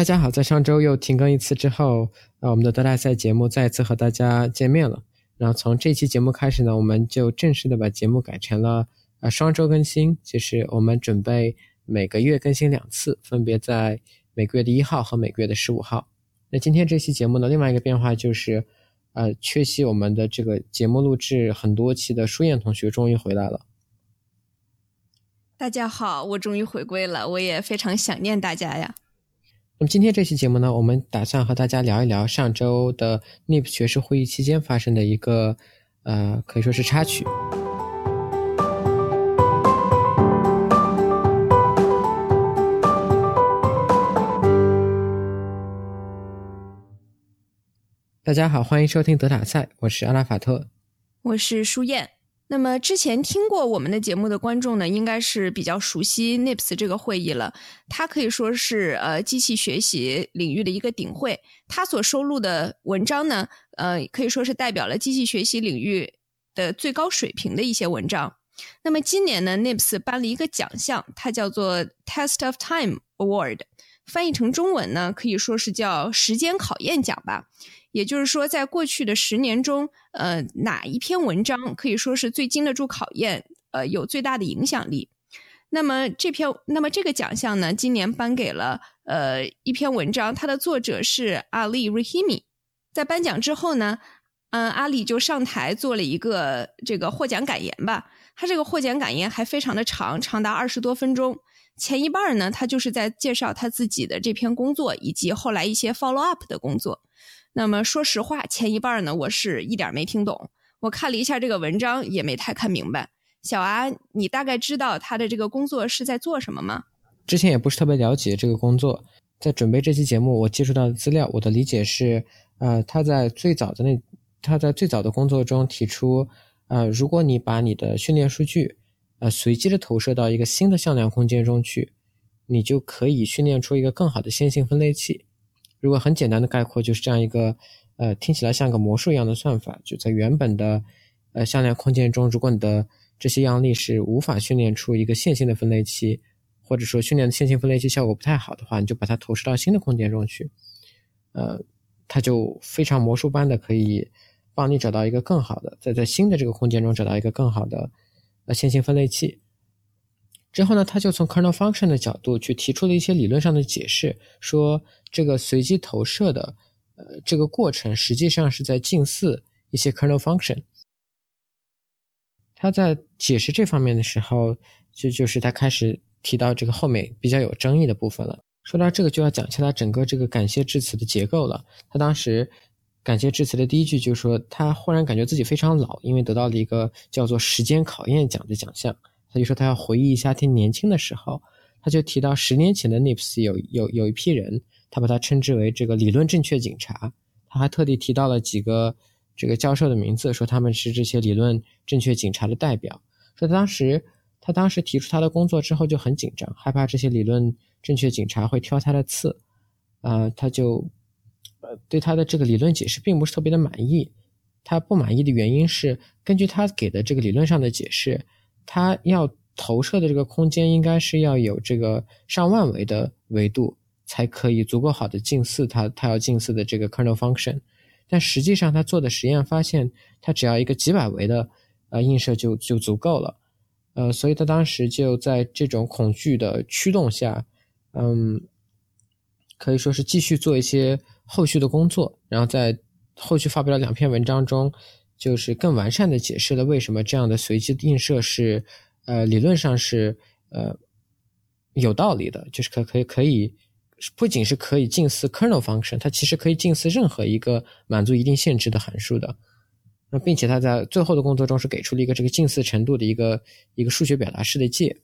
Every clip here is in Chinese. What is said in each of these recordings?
大家好，在上周又停更一次之后，呃，我们的德大赛节目再一次和大家见面了。然后从这期节目开始呢，我们就正式的把节目改成了呃双周更新，就是我们准备每个月更新两次，分别在每个月的一号和每个月的十五号。那今天这期节目呢，另外一个变化就是，呃，缺席我们的这个节目录制很多期的舒燕同学终于回来了。大家好，我终于回归了，我也非常想念大家呀。那么今天这期节目呢，我们打算和大家聊一聊上周的 NIP 学士会议期间发生的一个，呃，可以说是插曲。大家好，欢迎收听德塔赛，我是阿拉法特，我是舒燕。那么之前听过我们的节目的观众呢，应该是比较熟悉 NIPS 这个会议了。它可以说是呃机器学习领域的一个顶会。它所收录的文章呢，呃可以说是代表了机器学习领域的最高水平的一些文章。那么今年呢，NIPS 颁了一个奖项，它叫做 Test of Time Award，翻译成中文呢，可以说是叫时间考验奖吧。也就是说，在过去的十年中，呃，哪一篇文章可以说是最经得住考验，呃，有最大的影响力？那么这篇，那么这个奖项呢，今年颁给了呃一篇文章，它的作者是阿里 Rahimi。在颁奖之后呢，嗯，阿里就上台做了一个这个获奖感言吧。他这个获奖感言还非常的长，长达二十多分钟。前一半呢，他就是在介绍他自己的这篇工作，以及后来一些 follow up 的工作。那么说实话，前一半呢，我是一点没听懂。我看了一下这个文章，也没太看明白。小阿，你大概知道他的这个工作是在做什么吗？之前也不是特别了解这个工作，在准备这期节目，我接触到的资料，我的理解是，呃，他在最早的那，他在最早的工作中提出，呃，如果你把你的训练数据，呃，随机的投射到一个新的向量空间中去，你就可以训练出一个更好的线性分类器。如果很简单的概括，就是这样一个，呃，听起来像个魔术一样的算法，就在原本的，呃，向量空间中，如果你的这些样例是无法训练出一个线性的分类器，或者说训练的线性分类器效果不太好的话，你就把它投射到新的空间中去，呃，它就非常魔术般的可以帮你找到一个更好的，在在新的这个空间中找到一个更好的，线性分类器。之后呢，他就从 kernel function 的角度去提出了一些理论上的解释，说这个随机投射的，呃，这个过程实际上是在近似一些 kernel function。他在解释这方面的时候，就就是他开始提到这个后面比较有争议的部分了。说到这个，就要讲一下他整个这个感谢致辞的结构了。他当时感谢致辞的第一句就是说，他忽然感觉自己非常老，因为得到了一个叫做时间考验奖的奖项。他就说他要回忆一下他年轻的时候，他就提到十年前的 NIPS 有有有一批人，他把他称之为这个理论正确警察。他还特地提到了几个这个教授的名字，说他们是这些理论正确警察的代表。说当时他当时提出他的工作之后就很紧张，害怕这些理论正确警察会挑他的刺，呃，他就呃对他的这个理论解释并不是特别的满意。他不满意的原因是根据他给的这个理论上的解释。他要投射的这个空间应该是要有这个上万维的维度，才可以足够好的近似它它要近似的这个 kernel function。但实际上他做的实验发现，它只要一个几百维的呃映射就就足够了。呃，所以他当时就在这种恐惧的驱动下，嗯，可以说是继续做一些后续的工作，然后在后续发表了两篇文章中。就是更完善的解释了为什么这样的随机映射是，呃，理论上是呃有道理的，就是可可以可以不仅是可以近似 kernel function，它其实可以近似任何一个满足一定限制的函数的。那并且他在最后的工作中是给出了一个这个近似程度的一个一个数学表达式的界。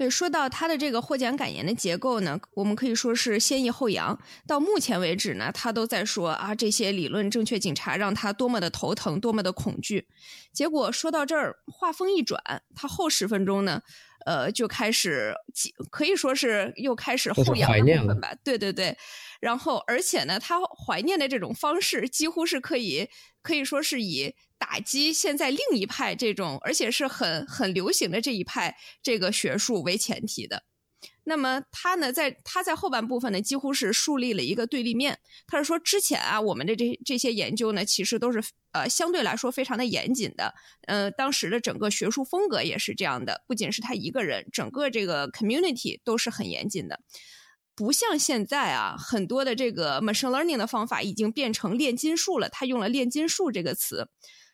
对，说到他的这个获奖感言的结构呢，我们可以说是先抑后扬。到目前为止呢，他都在说啊，这些理论正确警察让他多么的头疼，多么的恐惧。结果说到这儿，话锋一转，他后十分钟呢，呃，就开始可以说是又开始后扬的部分吧。对对对，然后而且呢，他怀念的这种方式几乎是可以可以说是以。打击现在另一派这种，而且是很很流行的这一派这个学术为前提的。那么他呢，在他在后半部分呢，几乎是树立了一个对立面。他是说，之前啊，我们的这这些研究呢，其实都是呃相对来说非常的严谨的。呃，当时的整个学术风格也是这样的，不仅是他一个人，整个这个 community 都是很严谨的。不像现在啊，很多的这个 machine learning 的方法已经变成炼金术了。他用了炼金术这个词，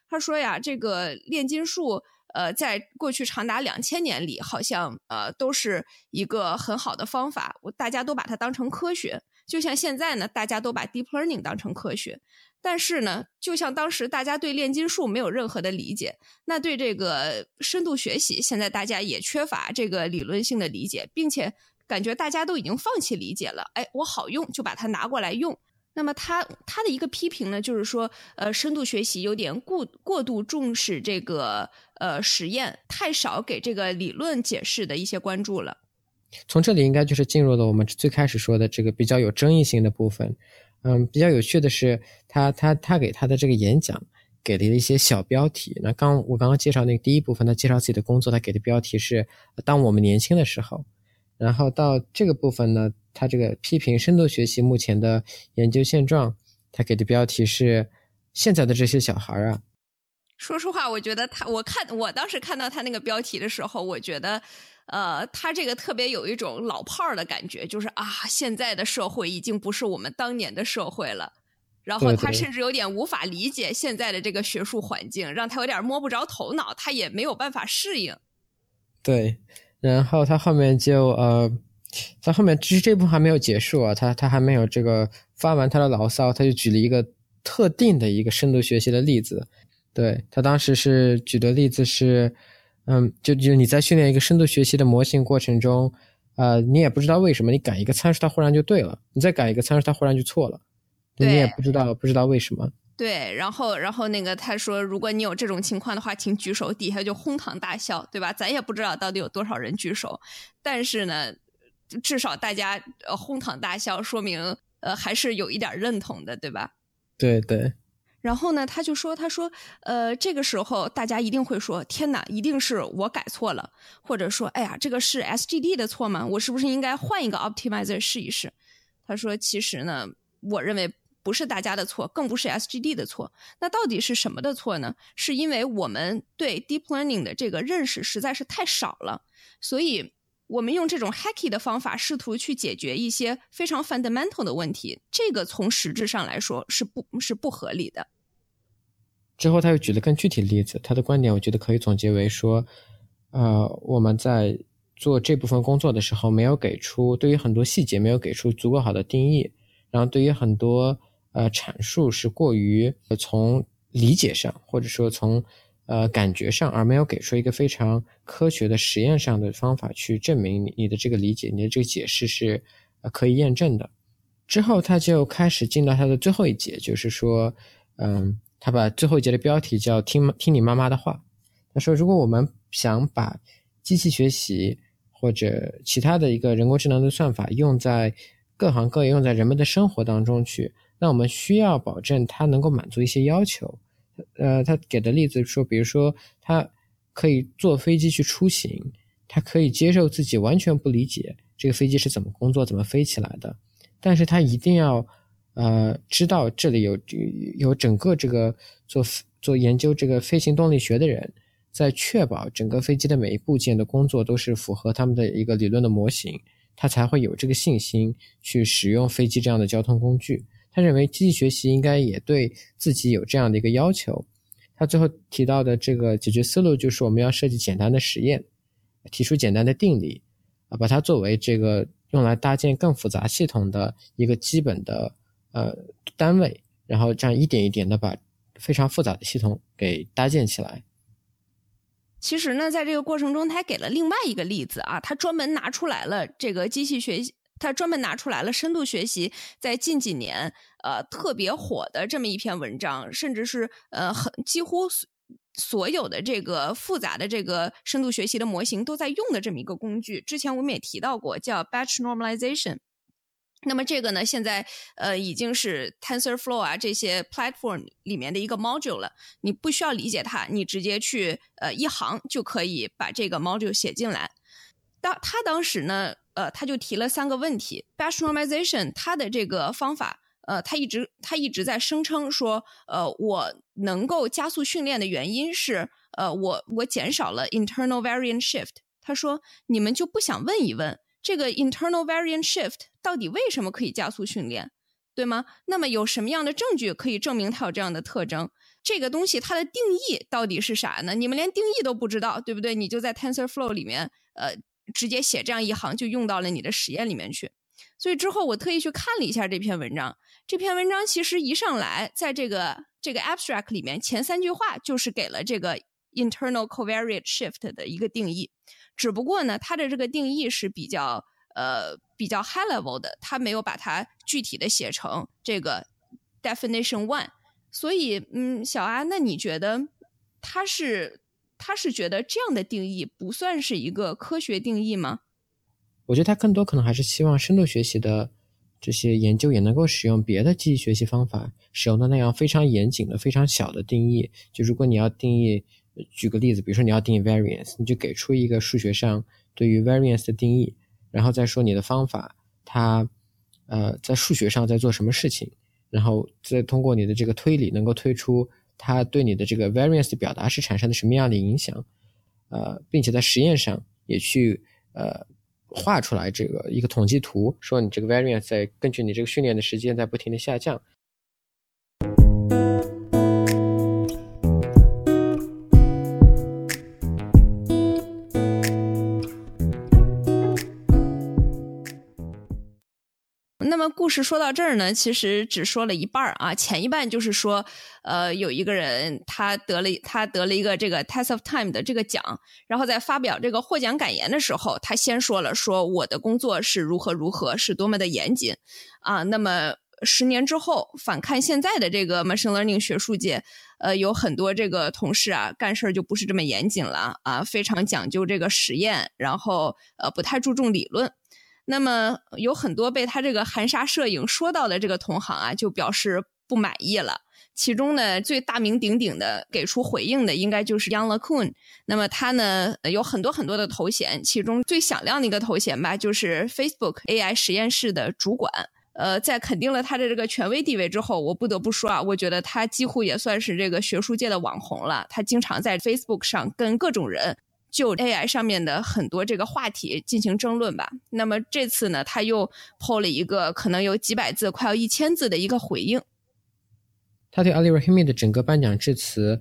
他说呀，这个炼金术。呃，在过去长达两千年里，好像呃都是一个很好的方法，我大家都把它当成科学。就像现在呢，大家都把 deep learning 当成科学。但是呢，就像当时大家对炼金术没有任何的理解，那对这个深度学习，现在大家也缺乏这个理论性的理解，并且感觉大家都已经放弃理解了。哎，我好用就把它拿过来用。那么他他的一个批评呢，就是说，呃，深度学习有点过过度重视这个呃实验，太少给这个理论解释的一些关注了。从这里应该就是进入了我们最开始说的这个比较有争议性的部分。嗯，比较有趣的是，他他他给他的这个演讲给了一些小标题。那刚我刚刚介绍那个第一部分，他介绍自己的工作，他给的标题是“当我们年轻的时候”。然后到这个部分呢。他这个批评深度学习目前的研究现状，他给的标题是“现在的这些小孩啊”。说实话，我觉得他，我看我当时看到他那个标题的时候，我觉得，呃，他这个特别有一种老炮儿的感觉，就是啊，现在的社会已经不是我们当年的社会了。然后他甚至有点无法理解现在的这个学术环境，让他有点摸不着头脑，他也没有办法适应。对，然后他后面就呃。他后面，其实这部分还没有结束啊，他他还没有这个发完他的牢骚，他就举了一个特定的一个深度学习的例子。对他当时是举的例子是，嗯，就就你在训练一个深度学习的模型过程中，呃，你也不知道为什么你改一个参数它忽然就对了，你再改一个参数它忽然就错了，你也不知道不知道为什么。对，然后然后那个他说，如果你有这种情况的话，请举手，底下就哄堂大笑，对吧？咱也不知道到底有多少人举手，但是呢。至少大家呃哄堂大笑，说明呃还是有一点认同的，对吧？对对。然后呢，他就说：“他说，呃，这个时候大家一定会说，天哪，一定是我改错了，或者说，哎呀，这个是 SGD 的错吗？我是不是应该换一个 optimizer 试一试？”他说：“其实呢，我认为不是大家的错，更不是 SGD 的错。那到底是什么的错呢？是因为我们对 deep learning 的这个认识实在是太少了，所以。”我们用这种 hacky 的方法试图去解决一些非常 fundamental 的问题，这个从实质上来说是不是不合理的。之后他又举了更具体的例子，他的观点我觉得可以总结为说，呃，我们在做这部分工作的时候，没有给出对于很多细节没有给出足够好的定义，然后对于很多呃阐述是过于从理解上或者说从。呃，感觉上，而没有给出一个非常科学的实验上的方法去证明你你的这个理解，你的这个解释是呃可以验证的。之后，他就开始进到他的最后一节，就是说，嗯，他把最后一节的标题叫“听听你妈妈的话”。他说，如果我们想把机器学习或者其他的一个人工智能的算法用在各行各业、用在人们的生活当中去，那我们需要保证它能够满足一些要求。呃，他给的例子说，比如说，他可以坐飞机去出行，他可以接受自己完全不理解这个飞机是怎么工作、怎么飞起来的，但是他一定要呃知道这里有有整个这个做做研究这个飞行动力学的人在确保整个飞机的每一部件的工作都是符合他们的一个理论的模型，他才会有这个信心去使用飞机这样的交通工具。他认为机器学习应该也对自己有这样的一个要求。他最后提到的这个解决思路就是我们要设计简单的实验，提出简单的定理，啊，把它作为这个用来搭建更复杂系统的一个基本的呃单位，然后这样一点一点的把非常复杂的系统给搭建起来。其实呢，在这个过程中，他给了另外一个例子啊，他专门拿出来了这个机器学习。他专门拿出来了深度学习在近几年呃特别火的这么一篇文章，甚至是呃很几乎所有的这个复杂的这个深度学习的模型都在用的这么一个工具。之前我们也提到过，叫 Batch Normalization。那么这个呢，现在呃已经是 TensorFlow 啊这些 platform 里面的一个 module 了。你不需要理解它，你直接去呃一行就可以把这个 module 写进来。当他当时呢，呃，他就提了三个问题。Batch normalization 它的这个方法，呃，他一直他一直在声称说，呃，我能够加速训练的原因是，呃，我我减少了 internal variant shift。他说，你们就不想问一问这个 internal variant shift 到底为什么可以加速训练，对吗？那么有什么样的证据可以证明它有这样的特征？这个东西它的定义到底是啥呢？你们连定义都不知道，对不对？你就在 TensorFlow 里面，呃，直接写这样一行就用到了你的实验里面去。所以之后我特意去看了一下这篇文章。这篇文章其实一上来，在这个这个 abstract 里面，前三句话就是给了这个 internal covariate shift 的一个定义。只不过呢，它的这个定义是比较呃比较 high level 的，它没有把它具体的写成这个 definition one。所以，嗯，小安，那你觉得它是他是觉得这样的定义不算是一个科学定义吗？我觉得他更多可能还是希望深度学习的这些研究也能够使用别的机器学习方法，使用的那样非常严谨的、非常小的定义。就如果你要定义，举个例子，比如说你要定义 variance，你就给出一个数学上对于 variance 的定义，然后再说你的方法，它呃在数学上在做什么事情。然后再通过你的这个推理，能够推出它对你的这个 variance 的表达是产生了什么样的影响，呃，并且在实验上也去呃画出来这个一个统计图，说你这个 variance 在根据你这个训练的时间在不停的下降。故事说到这儿呢，其实只说了一半啊。前一半就是说，呃，有一个人他得了他得了一个这个 Test of Time 的这个奖，然后在发表这个获奖感言的时候，他先说了说我的工作是如何如何，是多么的严谨啊。那么十年之后反看现在的这个 Machine Learning 学术界，呃，有很多这个同事啊，干事儿就不是这么严谨了啊，非常讲究这个实验，然后呃，不太注重理论。那么有很多被他这个含沙射影说到的这个同行啊，就表示不满意了。其中呢，最大名鼎鼎的给出回应的，应该就是 Young LeCun。那么他呢，有很多很多的头衔，其中最响亮的一个头衔吧，就是 Facebook AI 实验室的主管。呃，在肯定了他的这个权威地位之后，我不得不说啊，我觉得他几乎也算是这个学术界的网红了。他经常在 Facebook 上跟各种人。就 AI 上面的很多这个话题进行争论吧。那么这次呢，他又抛了一个可能有几百字、快要一千字的一个回应。他对 Ali Rahimi 的整个颁奖致辞，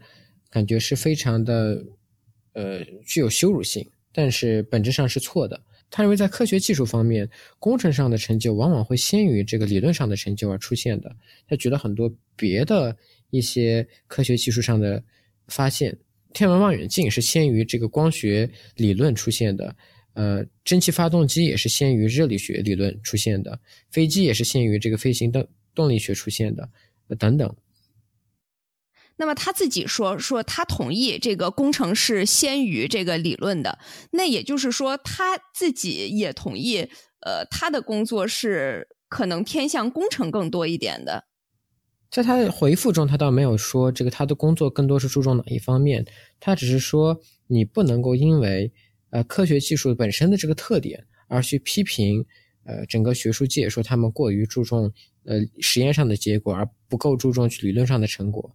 感觉是非常的，呃，具有羞辱性，但是本质上是错的。他认为在科学技术方面，工程上的成就往往会先于这个理论上的成就而出现的。他举了很多别的一些科学技术上的发现。天文望远镜是先于这个光学理论出现的，呃，蒸汽发动机也是先于热力学理论出现的，飞机也是先于这个飞行动动力学出现的，等等。那么他自己说说他同意这个工程是先于这个理论的，那也就是说他自己也同意，呃，他的工作是可能偏向工程更多一点的。在他的回复中，他倒没有说这个他的工作更多是注重哪一方面，他只是说你不能够因为呃科学技术本身的这个特点而去批评呃整个学术界，说他们过于注重呃实验上的结果而不够注重理论上的成果。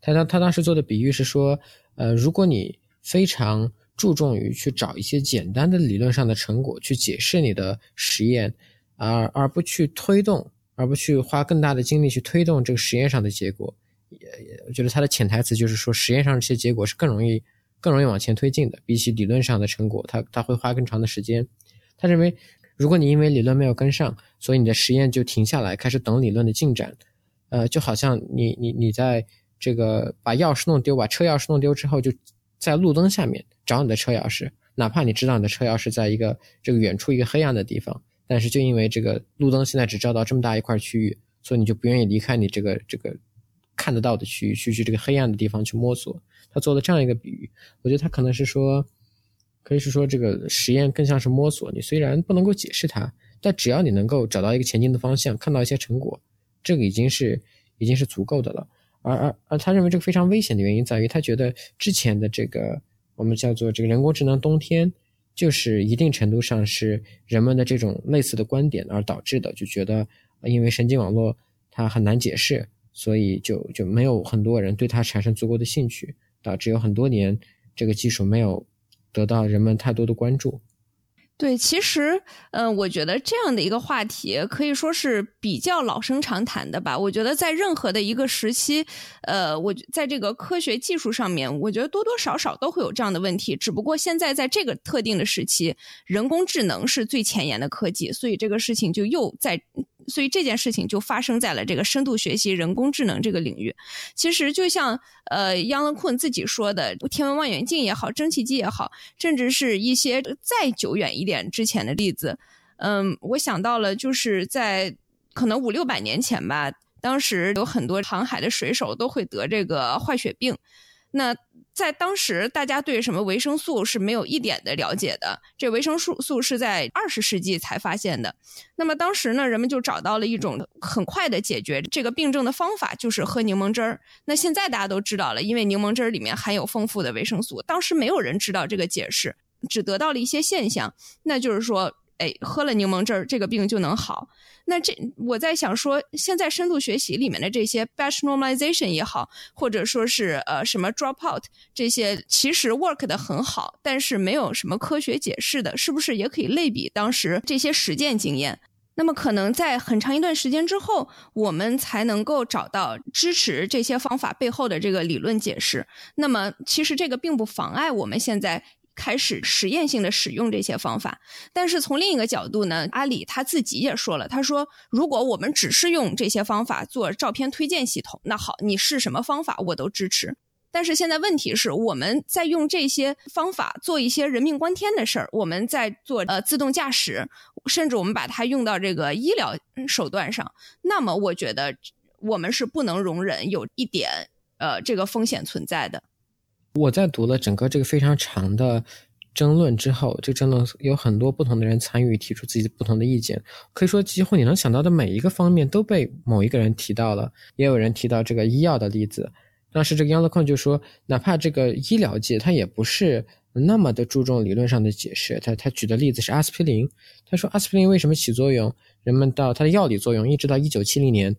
他当他当时做的比喻是说，呃，如果你非常注重于去找一些简单的理论上的成果去解释你的实验，而而不去推动。而不去花更大的精力去推动这个实验上的结果，也也，我觉得他的潜台词就是说，实验上这些结果是更容易、更容易往前推进的，比起理论上的成果，他他会花更长的时间。他认为，如果你因为理论没有跟上，所以你的实验就停下来，开始等理论的进展，呃，就好像你你你在这个把钥匙弄丢、把车钥匙弄丢之后，就在路灯下面找你的车钥匙，哪怕你知道你的车钥匙在一个这个远处一个黑暗的地方。但是就因为这个路灯现在只照到这么大一块区域，所以你就不愿意离开你这个这个看得到的区域，去去这个黑暗的地方去摸索。他做了这样一个比喻，我觉得他可能是说，可以是说这个实验更像是摸索。你虽然不能够解释它，但只要你能够找到一个前进的方向，看到一些成果，这个已经是已经是足够的了。而而而他认为这个非常危险的原因在于，他觉得之前的这个我们叫做这个人工智能冬天。就是一定程度上是人们的这种类似的观点而导致的，就觉得因为神经网络它很难解释，所以就就没有很多人对它产生足够的兴趣，导致有很多年这个技术没有得到人们太多的关注。对，其实，嗯，我觉得这样的一个话题可以说是比较老生常谈的吧。我觉得在任何的一个时期，呃，我在这个科学技术上面，我觉得多多少少都会有这样的问题。只不过现在在这个特定的时期，人工智能是最前沿的科技，所以这个事情就又在。所以这件事情就发生在了这个深度学习、人工智能这个领域。其实就像呃杨乐坤自己说的，天文望远镜也好，蒸汽机也好，甚至是一些再久远一点之前的例子，嗯，我想到了，就是在可能五六百年前吧，当时有很多航海的水手都会得这个坏血病，那。在当时，大家对什么维生素是没有一点的了解的。这维生素素是在二十世纪才发现的。那么当时呢，人们就找到了一种很快的解决这个病症的方法，就是喝柠檬汁儿。那现在大家都知道了，因为柠檬汁儿里面含有丰富的维生素。当时没有人知道这个解释，只得到了一些现象，那就是说。哎，喝了柠檬汁儿，这个病就能好。那这我在想说，现在深度学习里面的这些 batch normalization 也好，或者说是呃什么 dropout 这些，其实 work 的很好，但是没有什么科学解释的，是不是也可以类比当时这些实践经验？那么可能在很长一段时间之后，我们才能够找到支持这些方法背后的这个理论解释。那么其实这个并不妨碍我们现在。开始实验性的使用这些方法，但是从另一个角度呢，阿里他自己也说了，他说如果我们只是用这些方法做照片推荐系统，那好，你是什么方法我都支持。但是现在问题是，我们在用这些方法做一些人命关天的事儿，我们在做呃自动驾驶，甚至我们把它用到这个医疗手段上，那么我觉得我们是不能容忍有一点呃这个风险存在的。我在读了整个这个非常长的争论之后，这个争论有很多不同的人参与，提出自己不同的意见。可以说，几乎你能想到的每一个方面都被某一个人提到了。也有人提到这个医药的例子。当时这个杨乐坤就说，哪怕这个医疗界，他也不是那么的注重理论上的解释。他他举的例子是阿司匹林。他说，阿司匹林为什么起作用？人们到它的药理作用，一直到一九七零年，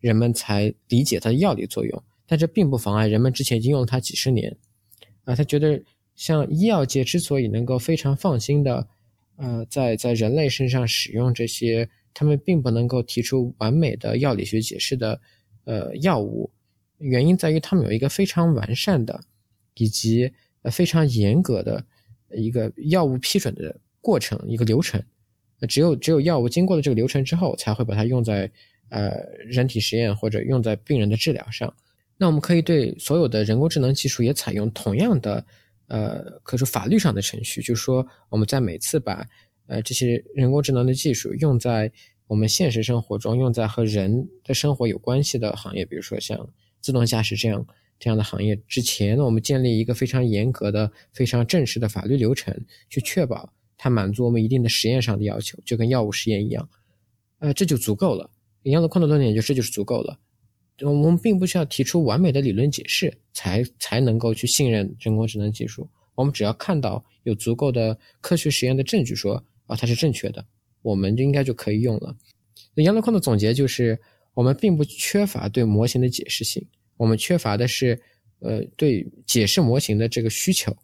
人们才理解它的药理作用。但这并不妨碍人们之前已经用了它几十年。啊，他觉得像医药界之所以能够非常放心的，呃，在在人类身上使用这些，他们并不能够提出完美的药理学解释的，呃，药物，原因在于他们有一个非常完善的，以及呃非常严格的一个药物批准的过程，一个流程。只有只有药物经过了这个流程之后，才会把它用在呃人体实验或者用在病人的治疗上。那我们可以对所有的人工智能技术也采用同样的，呃，可是法律上的程序，就是说我们在每次把呃这些人工智能的技术用在我们现实生活中，用在和人的生活有关系的行业，比如说像自动驾驶这样这样的行业之前，我们建立一个非常严格的、非常正式的法律流程，去确保它满足我们一定的实验上的要求，就跟药物实验一样，呃，这就足够了。一样的宽度论点就这就是足够了。我们并不需要提出完美的理论解释，才才能够去信任人工智能技术。我们只要看到有足够的科学实验的证据，说啊它是正确的，我们就应该就可以用了。那杨乐匡的总结就是，我们并不缺乏对模型的解释性，我们缺乏的是呃对解释模型的这个需求。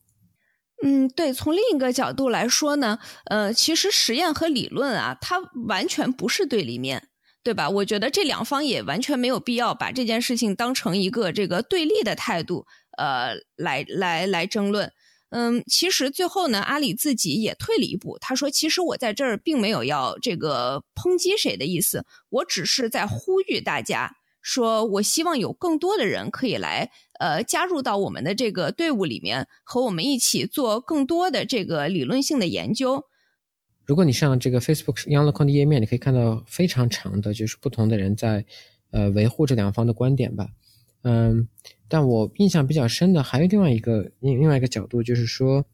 嗯，对，从另一个角度来说呢，呃，其实实验和理论啊，它完全不是对立面。对吧？我觉得这两方也完全没有必要把这件事情当成一个这个对立的态度，呃，来来来争论。嗯，其实最后呢，阿里自己也退了一步，他说：“其实我在这儿并没有要这个抨击谁的意思，我只是在呼吁大家，说我希望有更多的人可以来，呃，加入到我们的这个队伍里面，和我们一起做更多的这个理论性的研究。”如果你上这个 Facebook Young Lecoq 的页面，你可以看到非常长的，就是不同的人在，呃，维护这两方的观点吧。嗯，但我印象比较深的还有另外一个另另外一个角度，就是说，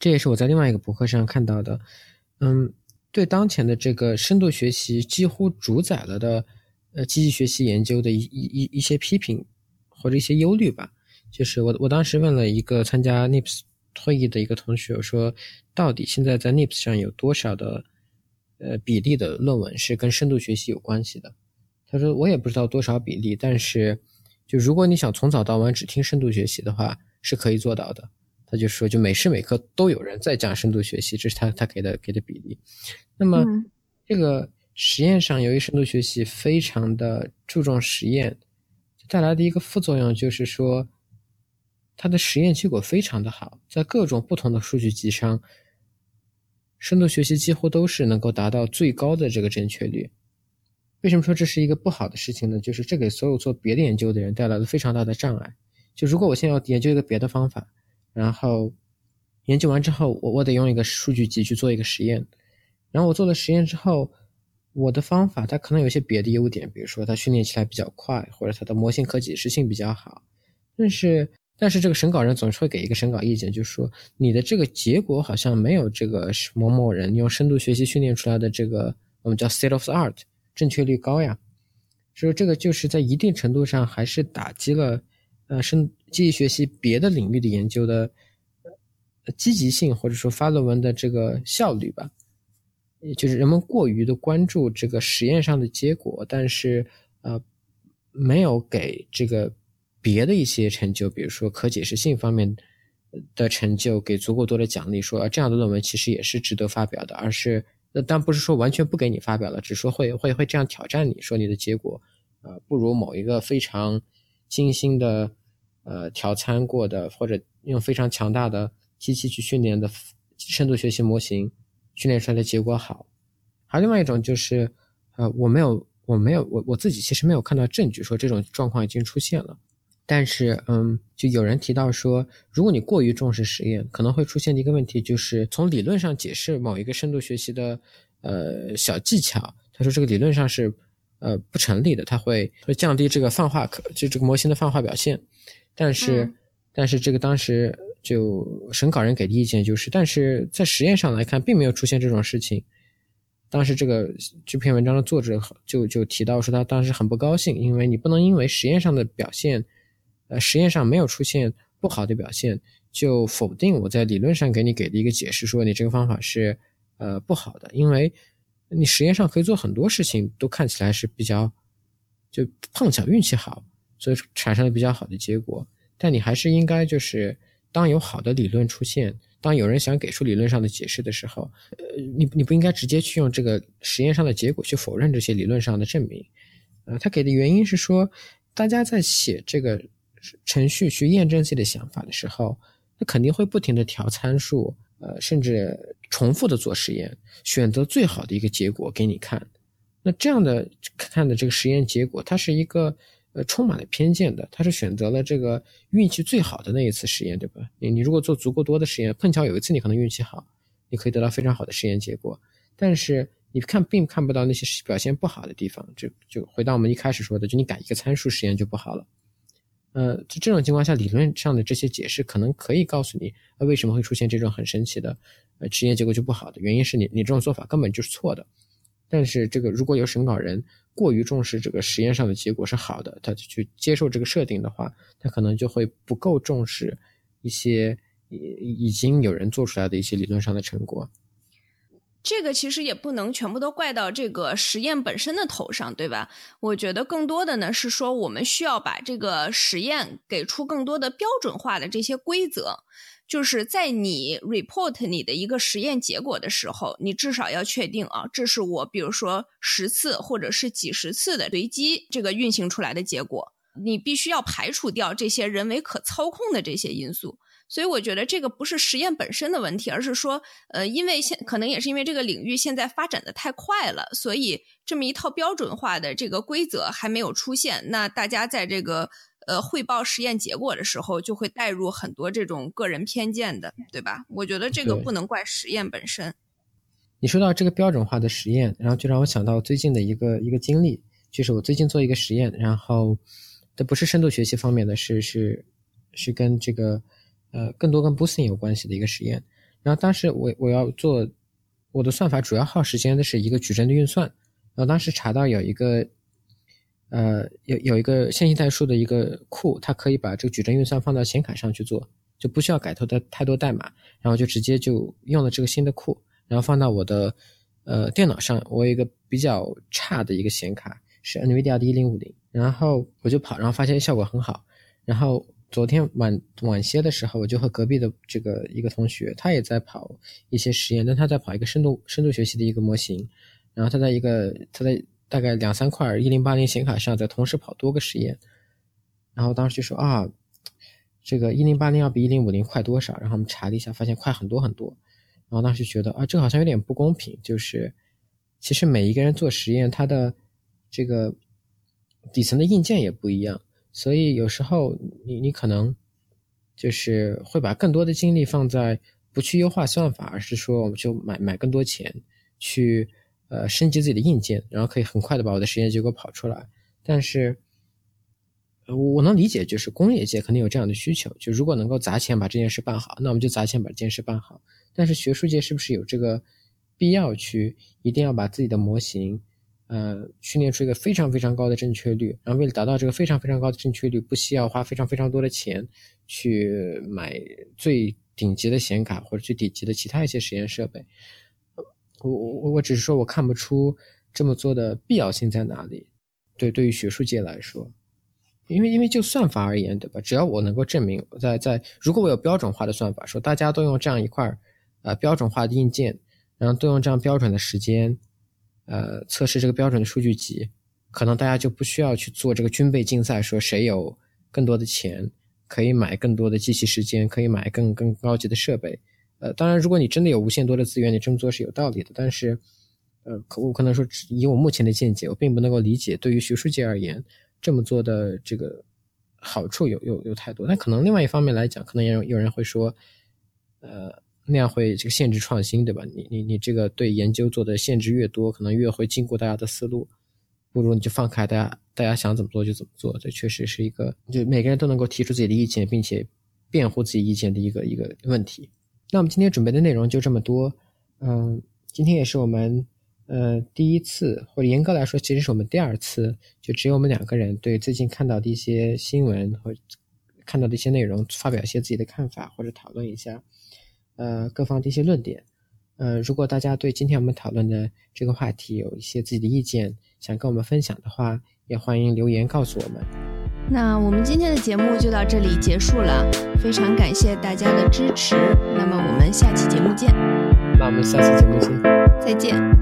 这也是我在另外一个博客上看到的。嗯，对当前的这个深度学习几乎主宰了的，呃，机器学习研究的一一一些批评或者一些忧虑吧。就是我我当时问了一个参加 NIPS 退役的一个同学，我说到底现在在 NIPS 上有多少的呃比例的论文是跟深度学习有关系的？他说我也不知道多少比例，但是就如果你想从早到晚只听深度学习的话，是可以做到的。他就说，就每时每刻都有人在讲深度学习，这是他他给的给的比例。那么这个实验上，由于深度学习非常的注重实验，带来的一个副作用就是说，它的实验结果非常的好，在各种不同的数据集上，深度学习几乎都是能够达到最高的这个正确率。为什么说这是一个不好的事情呢？就是这给所有做别的研究的人带来了非常大的障碍。就如果我现在要研究一个别的方法，然后研究完之后，我我得用一个数据集去做一个实验，然后我做了实验之后，我的方法它可能有些别的优点，比如说它训练起来比较快，或者它的模型可解释性比较好，但是但是这个审稿人总是会给一个审稿意见，就是说你的这个结果好像没有这个某某人用深度学习训练出来的这个我们叫 state of art 正确率高呀，所以这个就是在一定程度上还是打击了呃深。机器学习别的领域的研究的积极性，或者说发论文的这个效率吧，也就是人们过于的关注这个实验上的结果，但是呃没有给这个别的一些成就，比如说可解释性方面的成就给足够多的奖励，说啊这样的论文其实也是值得发表的，而是那但不是说完全不给你发表了，只说会会会这样挑战你说你的结果啊不如某一个非常精心的。呃，调参过的或者用非常强大的机器去训练的深度学习模型训练出来的结果好，还有另外一种就是，呃，我没有，我没有，我我自己其实没有看到证据说这种状况已经出现了，但是，嗯，就有人提到说，如果你过于重视实验，可能会出现的一个问题就是从理论上解释某一个深度学习的呃小技巧，他说这个理论上是呃不成立的，它会会降低这个泛化可就这个模型的泛化表现。但是，但是这个当时就审稿人给的意见就是，但是在实验上来看，并没有出现这种事情。当时这个这篇文章的作者就就提到说，他当时很不高兴，因为你不能因为实验上的表现，呃，实验上没有出现不好的表现，就否定我在理论上给你给的一个解释，说你这个方法是呃不好的，因为你实验上可以做很多事情，都看起来是比较就碰巧运气好。所以产生了比较好的结果，但你还是应该就是当有好的理论出现，当有人想给出理论上的解释的时候，呃，你你不应该直接去用这个实验上的结果去否认这些理论上的证明。呃，他给的原因是说，大家在写这个程序去验证自己的想法的时候，那肯定会不停的调参数，呃，甚至重复的做实验，选择最好的一个结果给你看。那这样的看的这个实验结果，它是一个。呃，充满了偏见的，他是选择了这个运气最好的那一次实验，对吧？你你如果做足够多的实验，碰巧有一次你可能运气好，你可以得到非常好的实验结果。但是你看并看不到那些表现不好的地方，就就回到我们一开始说的，就你改一个参数实验就不好了。呃，在这种情况下，理论上的这些解释可能可以告诉你，呃，为什么会出现这种很神奇的呃实验结果就不好的原因是你你这种做法根本就是错的。但是这个如果有审稿人。过于重视这个实验上的结果是好的，他去接受这个设定的话，他可能就会不够重视一些已已经有人做出来的一些理论上的成果。这个其实也不能全部都怪到这个实验本身的头上，对吧？我觉得更多的呢是说，我们需要把这个实验给出更多的标准化的这些规则。就是在你 report 你的一个实验结果的时候，你至少要确定啊，这是我比如说十次或者是几十次的随机这个运行出来的结果，你必须要排除掉这些人为可操控的这些因素。所以我觉得这个不是实验本身的问题，而是说，呃，因为现可能也是因为这个领域现在发展的太快了，所以这么一套标准化的这个规则还没有出现，那大家在这个。呃，汇报实验结果的时候，就会带入很多这种个人偏见的，对吧？我觉得这个不能怪实验本身。你说到这个标准化的实验，然后就让我想到最近的一个一个经历，就是我最近做一个实验，然后这不是深度学习方面的，是是是跟这个呃更多跟 boosting 有关系的一个实验。然后当时我我要做我的算法主要耗时间的是一个矩阵的运算，然后当时查到有一个。呃，有有一个线性代数的一个库，它可以把这个矩阵运算放到显卡上去做，就不需要改头的太多代码，然后就直接就用了这个新的库，然后放到我的呃电脑上。我有一个比较差的一个显卡是 NVIDIA 的一零五零，然后我就跑，然后发现效果很好。然后昨天晚晚些的时候，我就和隔壁的这个一个同学，他也在跑一些实验，但他在跑一个深度深度学习的一个模型，然后他在一个他在大概两三块一零八零显卡上在同时跑多个实验。然后当时就说啊，这个一零八零要比一零五零快多少？然后我们查了一下，发现快很多很多。然后当时觉得啊，这好像有点不公平。就是其实每一个人做实验，他的这个底层的硬件也不一样，所以有时候你你可能就是会把更多的精力放在不去优化算法，而是说我们就买买更多钱去呃升级自己的硬件，然后可以很快的把我的实验结果跑出来。但是。我我能理解，就是工业界肯定有这样的需求，就如果能够砸钱把这件事办好，那我们就砸钱把这件事办好。但是学术界是不是有这个必要去一定要把自己的模型，呃，训练出一个非常非常高的正确率？然后为了达到这个非常非常高的正确率，不惜要花非常非常多的钱去买最顶级的显卡或者最顶级的其他一些实验设备？我我我只是说我看不出这么做的必要性在哪里。对，对于学术界来说。因为因为就算法而言，对吧？只要我能够证明，在在如果我有标准化的算法，说大家都用这样一块呃标准化的硬件，然后都用这样标准的时间，呃，测试这个标准的数据集，可能大家就不需要去做这个军备竞赛，说谁有更多的钱可以买更多的机器时间，可以买更更高级的设备。呃，当然，如果你真的有无限多的资源，你这么做是有道理的。但是，呃，可我可能说，以我目前的见解，我并不能够理解，对于学术界而言。这么做的这个好处有有有太多，但可能另外一方面来讲，可能也有有人会说，呃，那样会这个限制创新，对吧？你你你这个对研究做的限制越多，可能越会禁锢大家的思路，不如你就放开大家，大家想怎么做就怎么做。这确实是一个，就每个人都能够提出自己的意见，并且辩护自己意见的一个一个问题。那我们今天准备的内容就这么多，嗯，今天也是我们。呃，第一次或者严格来说，其实是我们第二次，就只有我们两个人对最近看到的一些新闻或看到的一些内容发表一些自己的看法或者讨论一下，呃，各方的一些论点。呃，如果大家对今天我们讨论的这个话题有一些自己的意见，想跟我们分享的话，也欢迎留言告诉我们。那我们今天的节目就到这里结束了，非常感谢大家的支持。那么我们下期节目见。那我们下期节目见。再见。